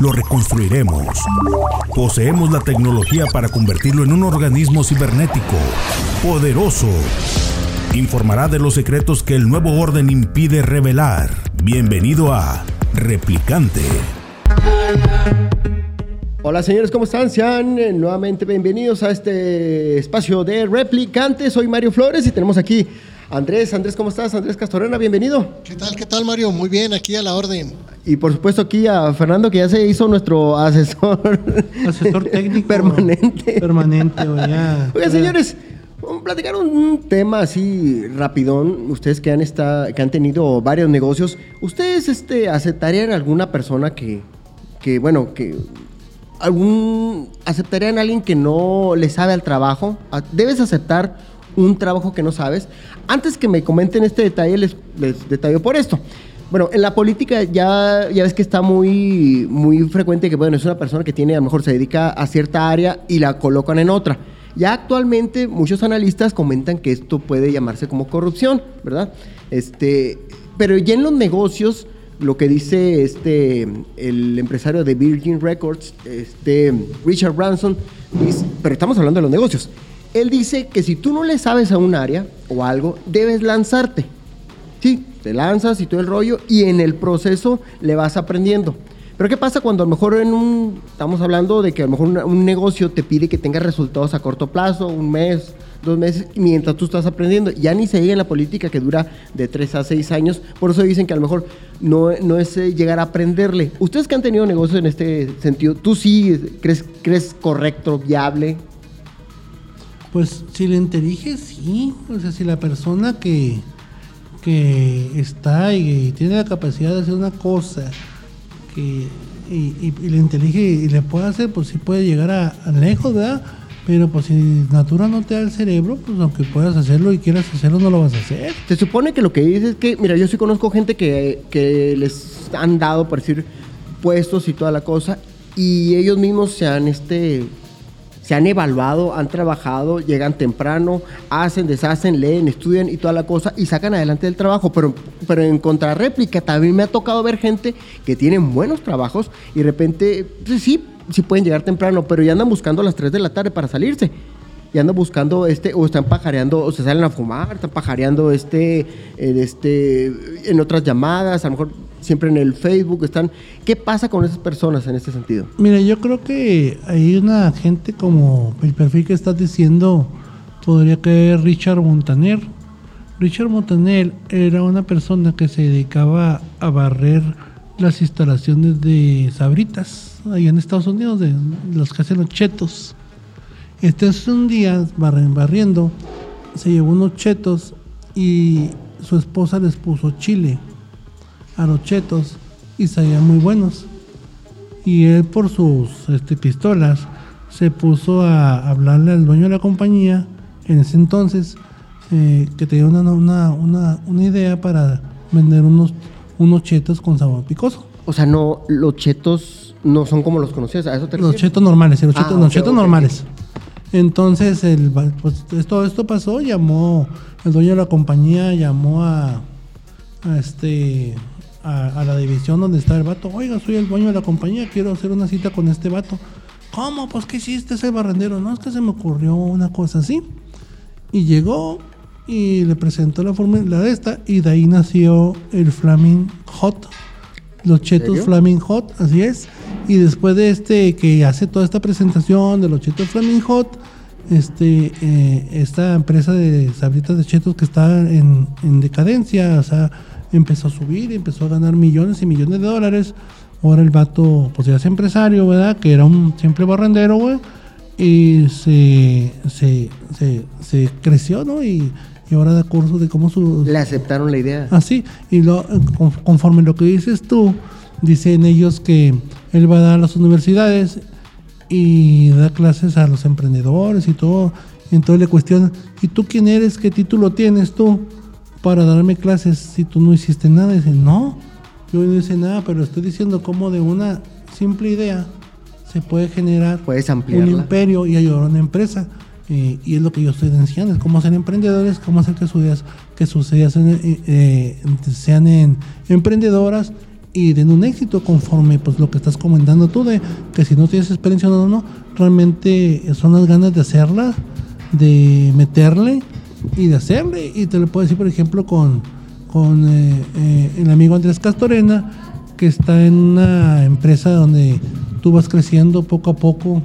Lo reconstruiremos. Poseemos la tecnología para convertirlo en un organismo cibernético, poderoso. Informará de los secretos que el nuevo orden impide revelar. Bienvenido a Replicante. Hola señores, ¿cómo están? Sean eh, nuevamente bienvenidos a este espacio de Replicante. Soy Mario Flores y tenemos aquí Andrés. Andrés, ¿cómo estás? Andrés Castorena, bienvenido. ¿Qué tal, qué tal Mario? Muy bien, aquí a la orden. Y por supuesto aquí a Fernando, que ya se hizo nuestro asesor. Asesor técnico. Permanente. Permanente, o ya. Oigan, señores, vamos a platicar un tema así rapidón. Ustedes que han, esta- que han tenido varios negocios, ¿ustedes este, aceptarían alguna persona que, que, bueno, que algún aceptarían a alguien que no le sabe al trabajo? Debes aceptar un trabajo que no sabes. Antes que me comenten este detalle, les, detallo por esto. Bueno, en la política ya, ya ves que está muy, muy frecuente que, bueno, es una persona que tiene, a lo mejor se dedica a cierta área y la colocan en otra. Ya actualmente muchos analistas comentan que esto puede llamarse como corrupción, ¿verdad? Este, pero ya en los negocios, lo que dice este, el empresario de Virgin Records, este, Richard Branson, dice- pero estamos hablando de los negocios. Él dice que si tú no le sabes a un área o algo, debes lanzarte. Sí, te lanzas y todo el rollo y en el proceso le vas aprendiendo. Pero ¿qué pasa cuando a lo mejor en un, estamos hablando de que a lo mejor un negocio te pide que tengas resultados a corto plazo, un mes, dos meses, mientras tú estás aprendiendo? Ya ni se diga en la política que dura de tres a seis años, por eso dicen que a lo mejor no, no es eh, llegar a aprenderle. Ustedes que han tenido negocios en este sentido, ¿tú sí crees, crees correcto, viable? Pues si le interige, sí. O sea, si la persona que, que está y, tiene la capacidad de hacer una cosa que, y, le intelige y le puede hacer, pues sí puede llegar a, lejos, ¿verdad? Pero pues si Natura no te da el cerebro, pues aunque puedas hacerlo y quieras hacerlo, no lo vas a hacer. Se supone que lo que dice es que, mira, yo sí conozco gente que, que les han dado, por decir, puestos y toda la cosa, y ellos mismos se han, este, se han evaluado, han trabajado, llegan temprano, hacen, deshacen, leen, estudian y toda la cosa, y sacan adelante el trabajo. Pero, pero en contrarréplica, también me ha tocado ver gente que tienen buenos trabajos y de repente, pues sí, sí pueden llegar temprano, pero ya andan buscando a las 3 de la tarde para salirse y andan buscando este o están pajareando o se salen a fumar, están pajareando este en este en otras llamadas, a lo mejor siempre en el Facebook están. ¿Qué pasa con esas personas en este sentido? Mira, yo creo que hay una gente como el perfil que estás diciendo, podría caer Richard Montaner. Richard Montaner era una persona que se dedicaba a barrer las instalaciones de sabritas, allá en Estados Unidos, de los que hacen los chetos. Entonces un día, barriendo, se llevó unos chetos y su esposa les puso chile a los chetos y salían muy buenos. Y él por sus este, pistolas se puso a hablarle al dueño de la compañía en ese entonces eh, que tenía una, una, una, una idea para vender unos, unos chetos con sabor picoso. O sea, no los chetos no son como los conocías, a eso te Los chetos normales, los Ah, chetos, los chetos normales. Entonces, el, pues, esto, esto pasó, llamó, el dueño de la compañía llamó a, a este a, a la división donde está el vato. Oiga, soy el dueño de la compañía, quiero hacer una cita con este vato. ¿Cómo? Pues, ¿qué hiciste ese barrendero? No, es que se me ocurrió una cosa así. Y llegó y le presentó la fórmula de esta y de ahí nació el Flaming Hot. Los chetos serio? Flaming Hot, así es. Y después de este que hace toda esta presentación de los chetos Flaming Hot, este, eh, esta empresa de sabritas de chetos que está en, en decadencia, o sea, empezó a subir, empezó a ganar millones y millones de dólares. Ahora el vato, pues ya es empresario, ¿verdad? Que era un siempre barrendero, güey. Y se, se, se, se creció, ¿no? Y, y ahora da cursos de cómo su, Le aceptaron la idea. Así, y lo, con- conforme lo que dices tú, dicen ellos que él va a dar a las universidades y da clases a los emprendedores y todo. Entonces le cuestionan, ¿y tú quién eres? ¿Qué título tienes tú para darme clases si tú no hiciste nada? Dice, no, yo no hice nada, pero estoy diciendo cómo de una simple idea se puede generar Puedes un imperio y ayudar a una empresa. Eh, y es lo que yo estoy enseñando, es cómo ser emprendedores, cómo hacer que sus ideas, que sus ideas sean, eh, eh, sean en- emprendedoras y den un éxito conforme pues lo que estás comentando tú de que si no tienes experiencia no, no, realmente son las ganas de hacerla, de meterle y de hacerle. Y te lo puedo decir, por ejemplo, con, con eh, eh, el amigo Andrés Castorena, que está en una empresa donde tú vas creciendo poco a poco,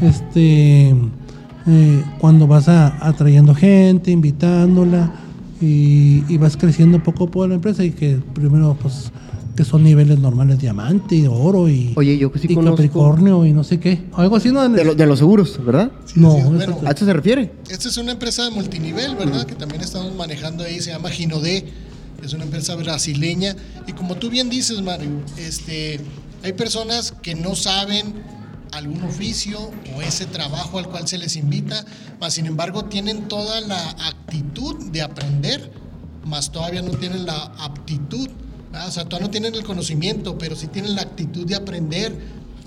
este, eh, cuando vas a- atrayendo gente, invitándola y, y vas creciendo poco a poco la empresa y que primero pues que son niveles normales diamante y oro y, Oye, yo que sí y conozco- Capricornio y no sé qué, algo así no De, lo- de los seguros, ¿verdad? no, sí, eso- bueno. ¿A eso se refiere? Esta es una empresa de multinivel, ¿verdad? Que también estamos manejando ahí, se llama Ginodé, es una empresa brasileña. Y como tú bien dices, Mario, este, hay personas que no saben algún oficio o ese trabajo al cual se les invita, mas sin embargo tienen toda la actitud de aprender, mas todavía no tienen la aptitud. ¿Verdad? O sea, todavía no tienen el conocimiento, pero sí tienen la actitud de aprender.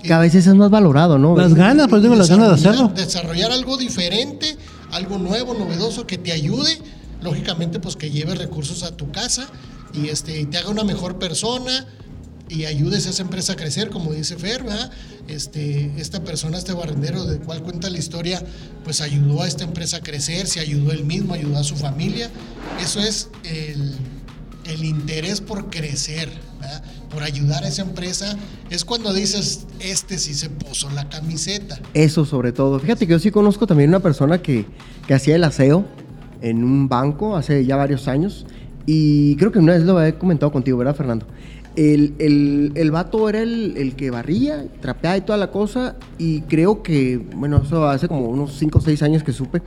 Que a veces es más valorado, ¿no? las ganas, pues digo, las ganas de hacerlo. Desarrollar- algo diferente, algo nuevo, novedoso, que te ayude, lógicamente, pues que lleve recursos a tu casa y este, te haga una mejor persona y ayudes a esa empresa a crecer, como dice Fer, ¿verdad? Este, esta persona, este barrendero de cual cuenta la historia, pues ayudó a esta empresa a crecer, se ayudó él mismo, ayudó a su familia. Eso es el, el interés por crecer, por ayudar a esa empresa. Es cuando dices, este sí se puso la camiseta. Eso sobre todo. Fíjate que yo sí conozco también una persona que, que hacía el aseo en un banco hace ya varios años. Y creo que una vez lo había comentado contigo, ¿verdad, Fernando? El, el, el vato era el, el que barría, trapeaba y toda la cosa. Y creo que, bueno, eso hace como unos 5 o 6 años que supe.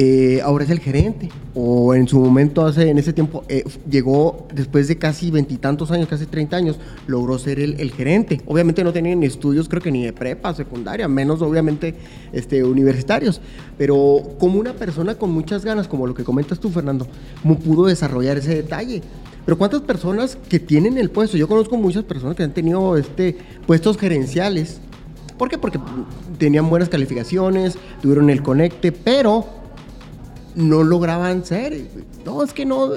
Eh, ahora es el gerente. O en su momento, hace, en ese tiempo, eh, llegó después de casi veintitantos años, casi 30 años, logró ser el, el gerente. Obviamente no tenían estudios, creo que ni de prepa, secundaria, menos obviamente este, universitarios. Pero como una persona con muchas ganas, como lo que comentas tú, Fernando, ¿cómo pudo desarrollar ese detalle? Pero ¿cuántas personas que tienen el puesto? Yo conozco muchas personas que han tenido este, puestos gerenciales. ¿Por qué? Porque tenían buenas calificaciones, tuvieron el conecte, pero no lograban ser. No, es que no,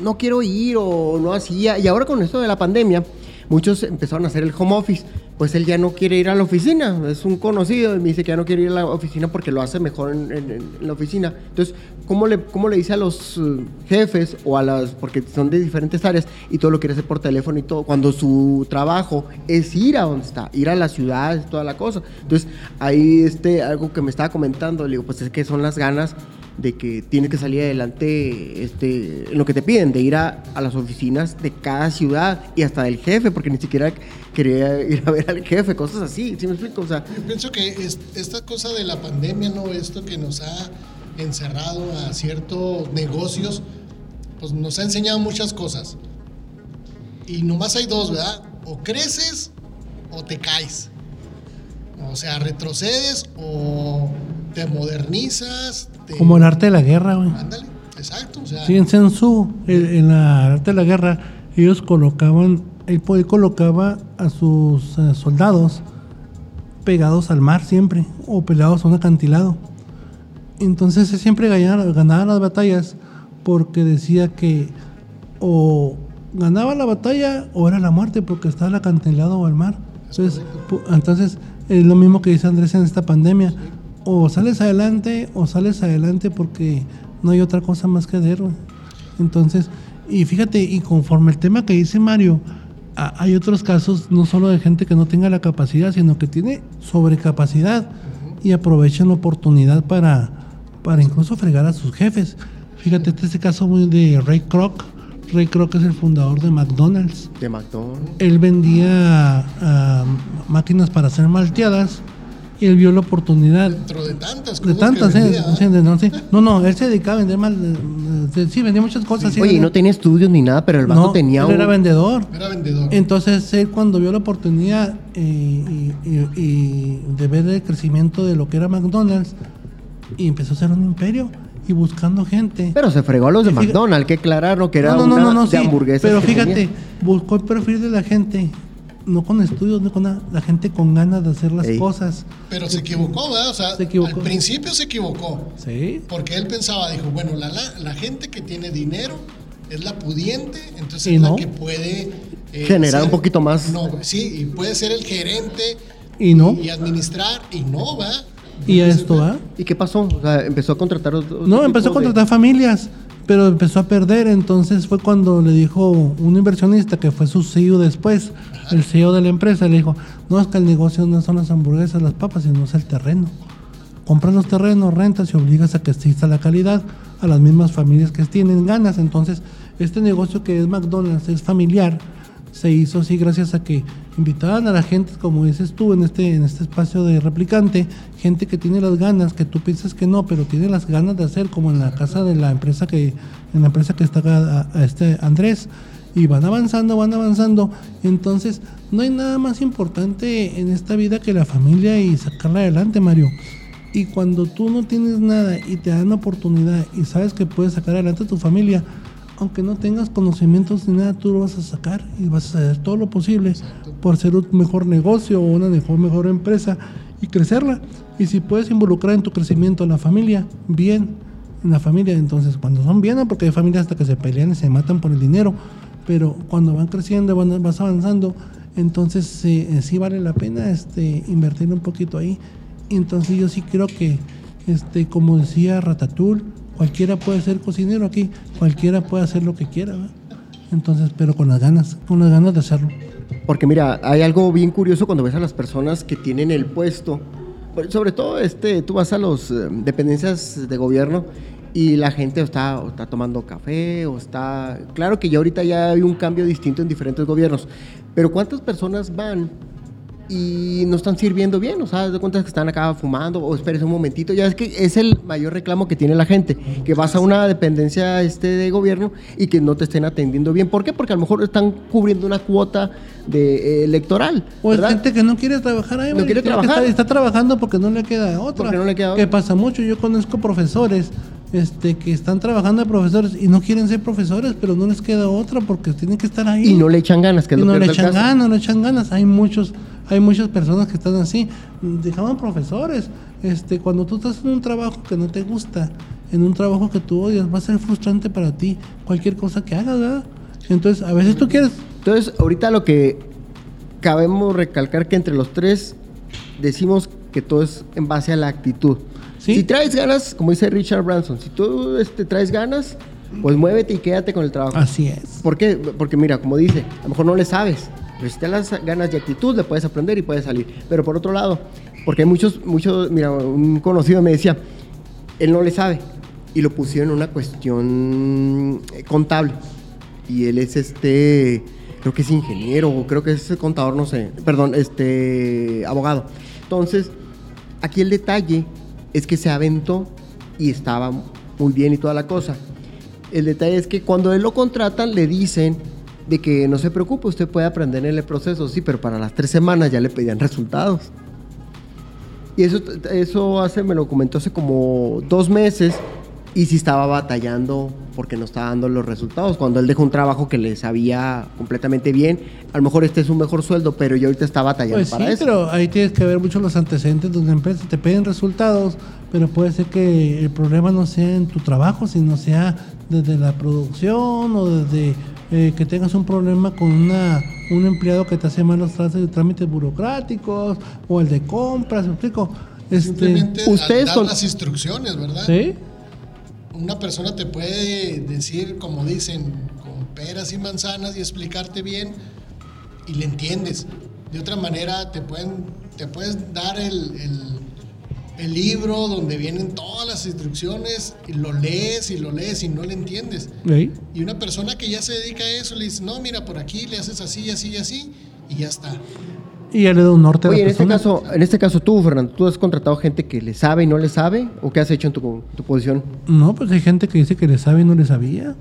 no quiero ir o no hacía. Y ahora con esto de la pandemia, muchos empezaron a hacer el home office. Pues él ya no quiere ir a la oficina. Es un conocido y me dice que ya no quiere ir a la oficina porque lo hace mejor en la oficina. Entonces, ¿cómo le, ¿cómo le dice a los eh, jefes o a las, porque son de diferentes áreas y todo lo quiere hacer por teléfono y todo, cuando su trabajo es ir a donde está, ir a la ciudad, toda la cosa? Entonces, ahí este, algo que me estaba comentando, le digo, pues es que son las ganas de que tienes que salir adelante este, en lo que te piden, de ir a, a las oficinas de cada ciudad y hasta del jefe, porque ni siquiera quería ir a ver al jefe, cosas así, ¿sí me explico? O sea, Yo pienso que es- esta cosa de la pandemia, ¿no? Esto que nos ha encerrado a ciertos negocios, pues nos ha enseñado muchas cosas. Y nomás hay dos, ¿verdad? O creces o te caes. O sea, retrocedes o te modernizas. Te- como el arte de la guerra, güey. Ándale, exacto. O sea, Sí, en Sensu, el- en la arte de la guerra, ellos colocaban, él, él colocaba a sus eh, soldados pegados al mar siempre, o pegados a un acantilado. Entonces él siempre ganaba, ganaba las batallas porque decía que o ganaba la batalla o era la muerte porque estaba el acantilado o al mar. Entonces, entonces es lo mismo que dice Andrés en esta pandemia. O sales adelante o sales adelante porque no hay otra cosa más que héroe. Entonces, y fíjate, y conforme el tema que dice Mario, a- hay otros casos no solo de gente que no tenga la capacidad, sino que tiene sobrecapacidad y aprovechan la oportunidad para, para incluso fregar a sus jefes. Fíjate, este es el caso muy de Ray Kroc. Ray Kroc es el fundador de McDonald's de McDonald's. él vendía ah, máquinas para hacer malteadas y él vio la oportunidad. Dentro de tantas De cosas. tantas, que ¿eh? vendía, Sí, de- no, sí. no, no, él se dedicaba a vender mal. eh, eh, Sí, vendía muchas cosas. sí, Oye, no tenía estudios ni nada, pero el vato no, tenía él un... era vendedor. Era vendedor. Entonces él cuando vio la oportunidad eh, y, y- y de ver el crecimiento de lo que era McDonald's y empezó a hacer un imperio y buscando gente. Pero se fregó a los de McDonald's, que claro que era no, no, una no, no, de sí, hamburguesas. Pero fíjate, tenía. buscó el perfil de la gente, no con estudios, no con nada, la gente con ganas de hacer las Ey. cosas. Pero se equivocó, ¿verdad? O sea, Se equivocó. al principio se equivocó. Sí. Porque él pensaba, dijo, bueno, la, la, la gente que tiene dinero es la pudiente, entonces Y es no. la que puede... eh, Generar un poquito más. No, sí, y puede ser el gerente Y no. y administrar, y no, va. Y a esto va. ¿Y qué pasó? O sea, empezó a contratar otro No, empezó a de- contratar familias, pero empezó a perder. Entonces fue cuando le dijo un inversionista que fue su CEO después, el CEO de la empresa, le dijo: No es que el negocio no son las hamburguesas, las papas, sino es el terreno. Compras los terrenos, rentas y obligas a que exista la calidad a las mismas familias que tienen ganas. Entonces, este negocio que es McDonald's es familiar. Se hizo así gracias a que invitaban a la gente, como dices tú, en este, en este espacio de replicante, gente que tiene las ganas, que tú piensas que no, pero tiene las ganas de hacer, como en la casa de la empresa que, en la empresa que está acá, este Andrés, y van avanzando, van avanzando. Entonces, no hay nada más importante en esta vida que la familia y sacarla adelante, Mario. Y cuando tú no tienes nada y te dan oportunidad y sabes que puedes sacar adelante a tu familia, aunque no tengas conocimientos ni nada, tú lo vas a sacar y vas a hacer todo lo posible por hacer un mejor negocio o una mejor, empresa y crecerla. Y si puedes involucrar en tu crecimiento a la familia, bien, en la familia, entonces cuando son bien, porque hay familias hasta que se pelean y se matan por el dinero, pero cuando van creciendo, van, vas avanzando, entonces eh, sí vale la pena este, invertir un poquito ahí. Entonces yo sí creo que, este, como decía Ratatouille, cualquiera puede ser cocinero aquí, cualquiera puede hacer lo que quiera. Entonces, pero con las ganas, con las ganas de hacerlo. Porque mira, hay algo bien curioso cuando ves a las personas que tienen el puesto. Pues, Sobre todo, este, tú vas a las dependencias de gobierno y la gente está, está tomando café o está... Claro que ya ahorita ya hay un cambio distinto en diferentes gobiernos, pero ¿cuántas personas van y no están sirviendo bien? O sea, de cuentas que están acá fumando o esperes un momentito. Ya es que es el mayor reclamo que tiene la gente, que vas a una dependencia este, de gobierno y que no te estén atendiendo bien. ¿Por qué? Porque a lo mejor están cubriendo una cuota de, eh, electoral. O es ¿verdad? gente que no quiere trabajar ahí, No quiere que trabajar. Está, está trabajando porque no le queda otra. Porque no le queda Que otra. pasa mucho. Yo conozco profesores este, que están trabajando de profesores y no quieren ser profesores, pero no les queda otra porque tienen que estar ahí. Y no le echan ganas, que es y lo no le echan ganas, no le echan ganas. Hay muchos, hay muchas personas que están así. Dejaban profesores. Este, cuando tú estás en un trabajo que no te gusta, en un trabajo que tú odias, va a ser frustrante para ti cualquier cosa que hagas, ¿verdad? Entonces, a veces tú quieres Entonces, ahorita lo que cabemos recalcar que entre los tres decimos que todo es en base a la actitud. Sí. Si traes ganas, como dice Richard Branson, si tú este, traes ganas, pues muévete y quédate con el trabajo. Así es. ¿Por qué? Porque mira, como dice, a lo mejor no le sabes, pero si te las ganas y actitud, le puedes aprender y puedes salir. Pero por otro lado, porque muchos, muchos, mira, un conocido me decía, él no le sabe, y lo pusieron en una cuestión eh, contable. Y él es este, creo que es ingeniero, o creo que es contador, no sé, perdón, este, abogado. Entonces, aquí el detalle es que se aventó y estaba muy bien y toda la cosa. El detalle es que cuando él lo contratan le dicen de que no se preocupe, usted puede aprender en el proceso, sí, pero para las tres semanas ya le pedían resultados. Y eso, eso hace, me lo comentó hace como dos meses y sí estaba batallando porque no estaba dando los resultados. Cuando él dejó un trabajo que le sabía completamente bien, a lo mejor este es un mejor sueldo, pero yo ahorita estaba batallando Pues para sí, eso. pero ahí tienes que ver mucho los antecedentes de una empresa. Te piden resultados, pero puede ser que el problema no sea en tu trabajo, sino sea desde la producción o desde eh, que tengas un problema con una, un empleado que te hace malos trámites, trámites burocráticos o el de compras, ¿me explico? Este, Simplemente ustedes dar con- las instrucciones, ¿verdad? ¿Sí? Una persona te puede decir, como dicen, con peras y manzanas y explicarte bien y le entiendes. De otra manera, te pueden, te puedes dar el, el- el libro donde vienen todas las instrucciones y lo lees y lo lees y no le entiendes. ¿Sí? Y una persona que ya se dedica a eso le dice, no, mira, por aquí le haces así, así y así y ya está. Y ya le da un norte a Oye, la en este persona. caso, en este caso tú, Fernando, ¿tú has contratado gente que le sabe y no le sabe? ¿O qué has hecho en tu, tu posición? No, pues hay gente que dice que le sabe y no le sabía.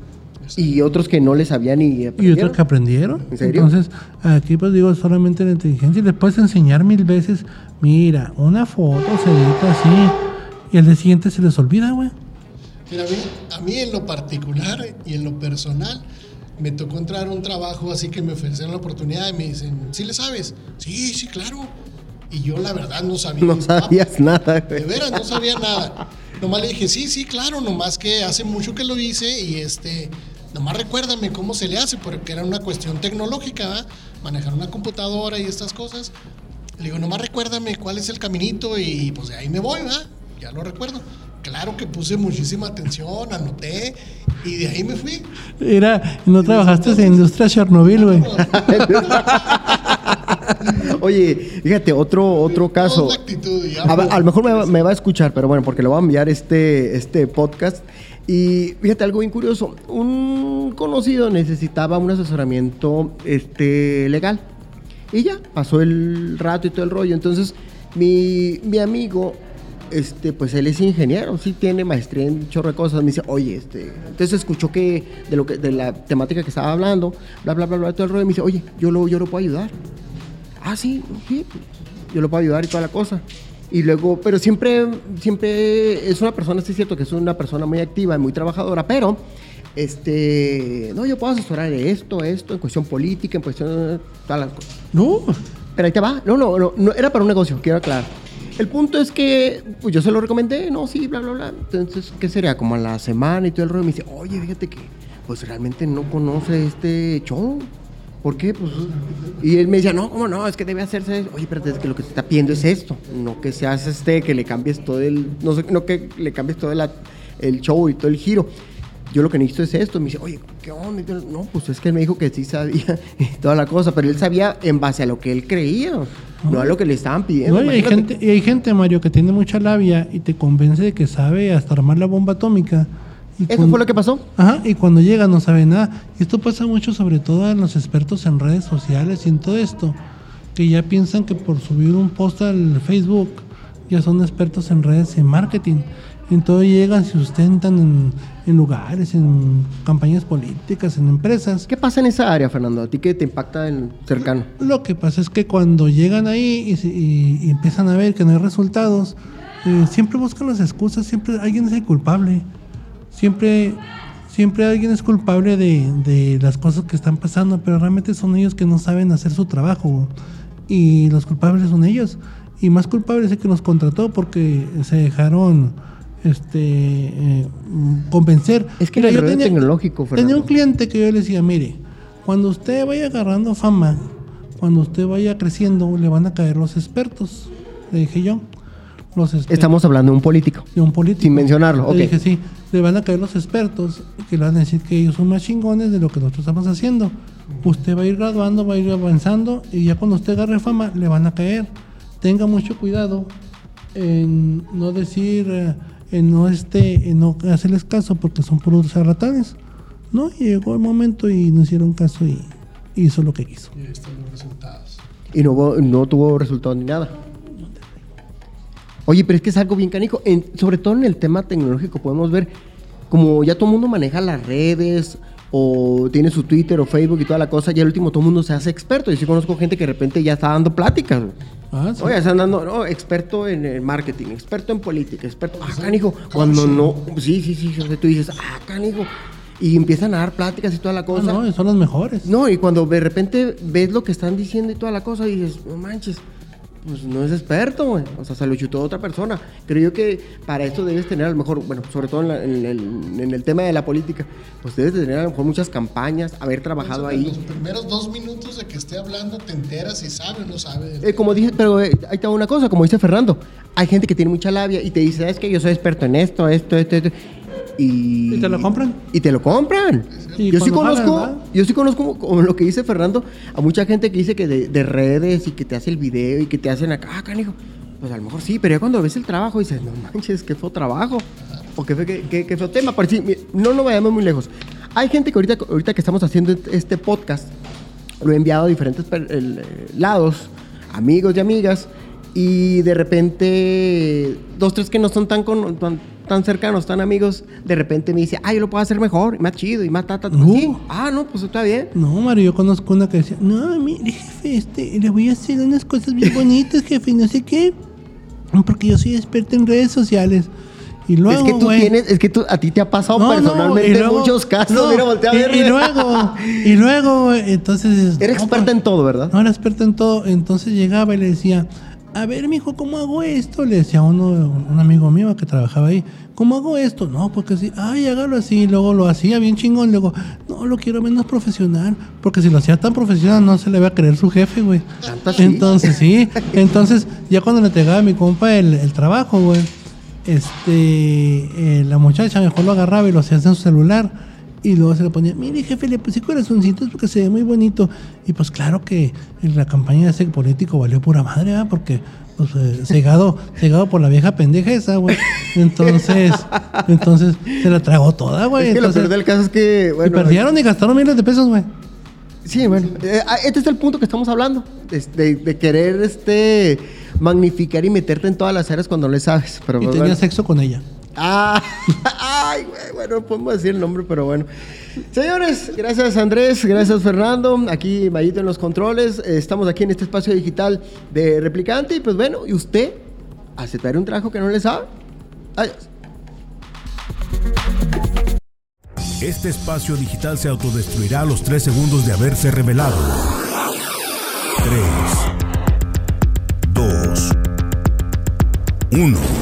Y otros que no le sabían y Y aprendieron. otros que aprendieron. ¿En serio? Entonces, aquí pues digo, solamente la inteligencia. Y les puedes enseñar mil veces, mira, una foto se edita así. Y al día siguiente se les olvida, güey. Mira, a mí, a mí en lo particular y en lo personal, me tocó entrar a un trabajo así que me ofrecieron la oportunidad y me dicen, ¿sí le sabes? Sí, sí, claro. Y yo la verdad no sabía. No sabías nada, De güey. veras, no sabía nada. Nomás le dije, sí, sí, claro, nomás que hace mucho que lo hice y este, nomás recuérdame cómo se le hace, porque era una cuestión tecnológica, ¿verdad? manejar una computadora y estas cosas. Le digo, nomás recuérdame cuál es el caminito y pues de ahí me voy, ¿verdad? Ya lo recuerdo. Claro que puse muchísima atención, anoté y de ahí me fui. Era, no trabajaste en industria Chernobyl, güey. Oye, fíjate, otro, otro caso. Actitud, A, a lo mejor me, va- me va a escuchar, pero bueno, porque le voy a enviar este, este podcast. Y fíjate, algo bien curioso. Un conocido necesitaba un asesoramiento este, legal. Y ya, pasó el rato y todo el rollo. Entonces, mi, mi amigo, este, pues él es ingeniero, sí tiene maestría en chorro de cosas. Me dice, oye, este, entonces escuchó que de, lo que de la temática que estaba hablando, bla, bla, bla, bla, todo el rollo. Me dice, oye, yo lo, yo lo puedo ayudar. Ah, sí, sí, yo lo puedo ayudar y toda la cosa. Y luego, pero siempre, siempre es una persona, sí es cierto que es una persona muy activa y muy trabajadora, pero, este, no, yo puedo asesorar esto, esto, en cuestión política, en cuestión todas las cosas. No, Pero ahí te va, no, no, no, no, era para un negocio, quiero aclarar. El punto es que, pues yo se lo recomendé, no, sí, bla, bla, bla. Entonces, ¿qué sería? Como a la semana y todo el rollo. Me dice, oye, fíjate que, pues realmente no conoce este show. ¿Por qué? Pues, y él me decía, no, ¿cómo no? Es que debe hacerse. Oye, pero es que lo que te está pidiendo es esto. No que seas este, que le cambies todo el. No sé, no que le cambies todo el, el show y todo el giro. Yo lo que necesito es esto. Me dice, oye, ¿qué onda? No, pues es que él me dijo que sí sabía y toda la cosa, pero él sabía en base a lo que él creía, no a lo que le estaban pidiendo. No, y hay, gente, y hay gente, Mario, que tiene mucha labia y te convence de que sabe hasta armar la bomba atómica. Eso cuan- fue lo que pasó. Ajá, y cuando llega no sabe nada. Y esto pasa mucho sobre todo en los expertos en redes sociales y en todo esto, que ya piensan que por subir un post al Facebook ya son expertos en redes en marketing. Entonces llegan, se sustentan en, en lugares, en campañas políticas, en empresas. ¿Qué pasa en esa área, Fernando? ¿A ti qué te impacta en cercano? Lo que pasa es que cuando llegan ahí y, se- y- y empiezan a ver que no hay resultados, eh, siempre buscan las excusas, siempre alguien es el culpable. Siempre, siempre alguien es culpable de, de las cosas que están pasando, pero realmente son ellos que no saben hacer su trabajo. Y los culpables son ellos. Y más culpable es el que nos contrató porque se dejaron este eh, convencer. Es que Mira, el yo tenía- tecnológico, Tenía un cliente que yo le decía, mire, cuando usted vaya agarrando fama, cuando usted vaya creciendo, le van a caer los expertos. Le dije yo. Los expertos. Estamos hablando de un político. de un político. Sin mencionarlo, ok. Le dije, sí, le van a caer los expertos que le van a decir que ellos son más chingones de lo que nosotros estamos haciendo. Usted va a ir graduando, va a ir avanzando y ya cuando usted agarre fama, le van a caer. Tenga mucho cuidado en no decir, eh, en no, este, en no hacerles caso porque son puros charlatanes. No, y llegó el momento y no hicieron caso y hizo lo que quiso. Y ahí están los resultados. Y no, hubo- no tuvo resultado ni nada. Oye, pero es que es algo bien canijo. En- sobre todo en el tema tecnológico podemos ver como ya todo el mundo maneja las redes o tiene su Twitter o Facebook y toda la cosa, ya el último todo el mundo se hace experto. Yo sí conozco gente que de repente ya está dando pláticas. Ah, sí. Oye, están dando, no, experto en el marketing, experto en política, experto. Ah, canijo. Cuando no, sí, sí, sí, o sea, tú dices, ah, canijo. Y empiezan a dar pláticas y toda la Ah, cosa. no, son los mejores. No, y cuando de repente ves lo que están diciendo y toda la cosa, dices, no manches, pues no es experto, güey. O sea, se lo chutó otra persona. Creo yo que para esto debes tener a lo mejor, bueno, sobre todo en, la- en el, en el tema de la política, pues debes de tener a lo mejor muchas campañas, haber trabajado ahí. los primeros dos minutos de que esté hablando, te enteras si sabe o no sabe. Eh, como dije, pero eh, ahí te va una cosa, como dice Fernando, hay gente que tiene mucha labia y te dice, es que yo soy experto en esto, esto, esto, esto. Y, ¿Y te lo compran? Y te lo compran. Y yo sí conozco, yo sí conozco, como lo que dice Fernando, a mucha gente que dice que de, de redes y que te hace el video y que te hacen acá, ah, canijo. Pues a lo mejor sí, pero ya cuando ves el trabajo dices, no manches, qué feo trabajo. O qué, fue- qué, qué- qué feo tema. Pero sí, no nos vayamos muy lejos. Hay gente que ahorita, ahorita que estamos haciendo este podcast, lo he enviado a diferentes el, eh, lados, amigos y amigas, y de repente, dos, tres que no son tan, con- tan, tan cercanos, tan amigos, de repente me dice, ah, yo lo puedo hacer mejor, y más chido, y más tata. Uh. Sí. Ah, no, pues está bien. No, Mario, yo conozco una que decía, no, mire, jefe, este, le voy a hacer unas cosas bien bonitas, jefe, y no sé qué. Porque yo soy experta en redes sociales. Y luego, es que tú güey, tienes, es que tú, a ti te ha pasado No, no, personalmente y luego- muchos casos. no, Mira, voltea a y- verme. Y, luego, y luego, entonces... No, experta pues, en todo, ¿verdad? No, era experta en todo. Entonces llegaba y le decía, a ver, mijo, ¿cómo hago esto? Le decía a uno, un amigo mío que trabajaba ahí, ¿cómo hago esto? No, porque sí, ay, hágalo así. Luego lo hacía bien chingón. Luego, no, lo quiero menos profesional. Porque si lo hacía tan profesional, no se le va a creer su jefe, güey. Entonces, sí. Entonces, ya cuando le entregaba a mi compa el, el trabajo, güey, este, eh, la muchacha mejor lo agarraba y lo hacía en su celular. Y luego se le ponía, mire jefe, le puse corazoncitos porque se ve muy bonito. Y pues claro que en la campaña de ese político valió pura madre, ¿verdad? Porque pues, eh, cegado, cegado por la vieja pendeja esa, güey. Entonces, entonces se la tragó toda, güey. es que lo Entonces, peor del caso es que, y bueno, perdieron y gastaron miles de pesos, güey. Sí, bueno, eh, ah, este es el punto que estamos hablando, de, querer este magnificar y meterte en todas las áreas cuando no le sabes. Pero Y pues, tenía bueno. sexo con ella. Ah, ay, güey, bueno, no podemos decir el nombre, pero bueno. Señores, gracias Andrés, gracias Fernando, aquí Mayito en los controles, estamos aquí en este espacio digital de Replicante y pues bueno, ¿y usted aceptar un trabajo que no le sabe? Adiós. Este espacio digital se autodestruirá a los 3 segundos de haberse revelado. 3, 2, 1.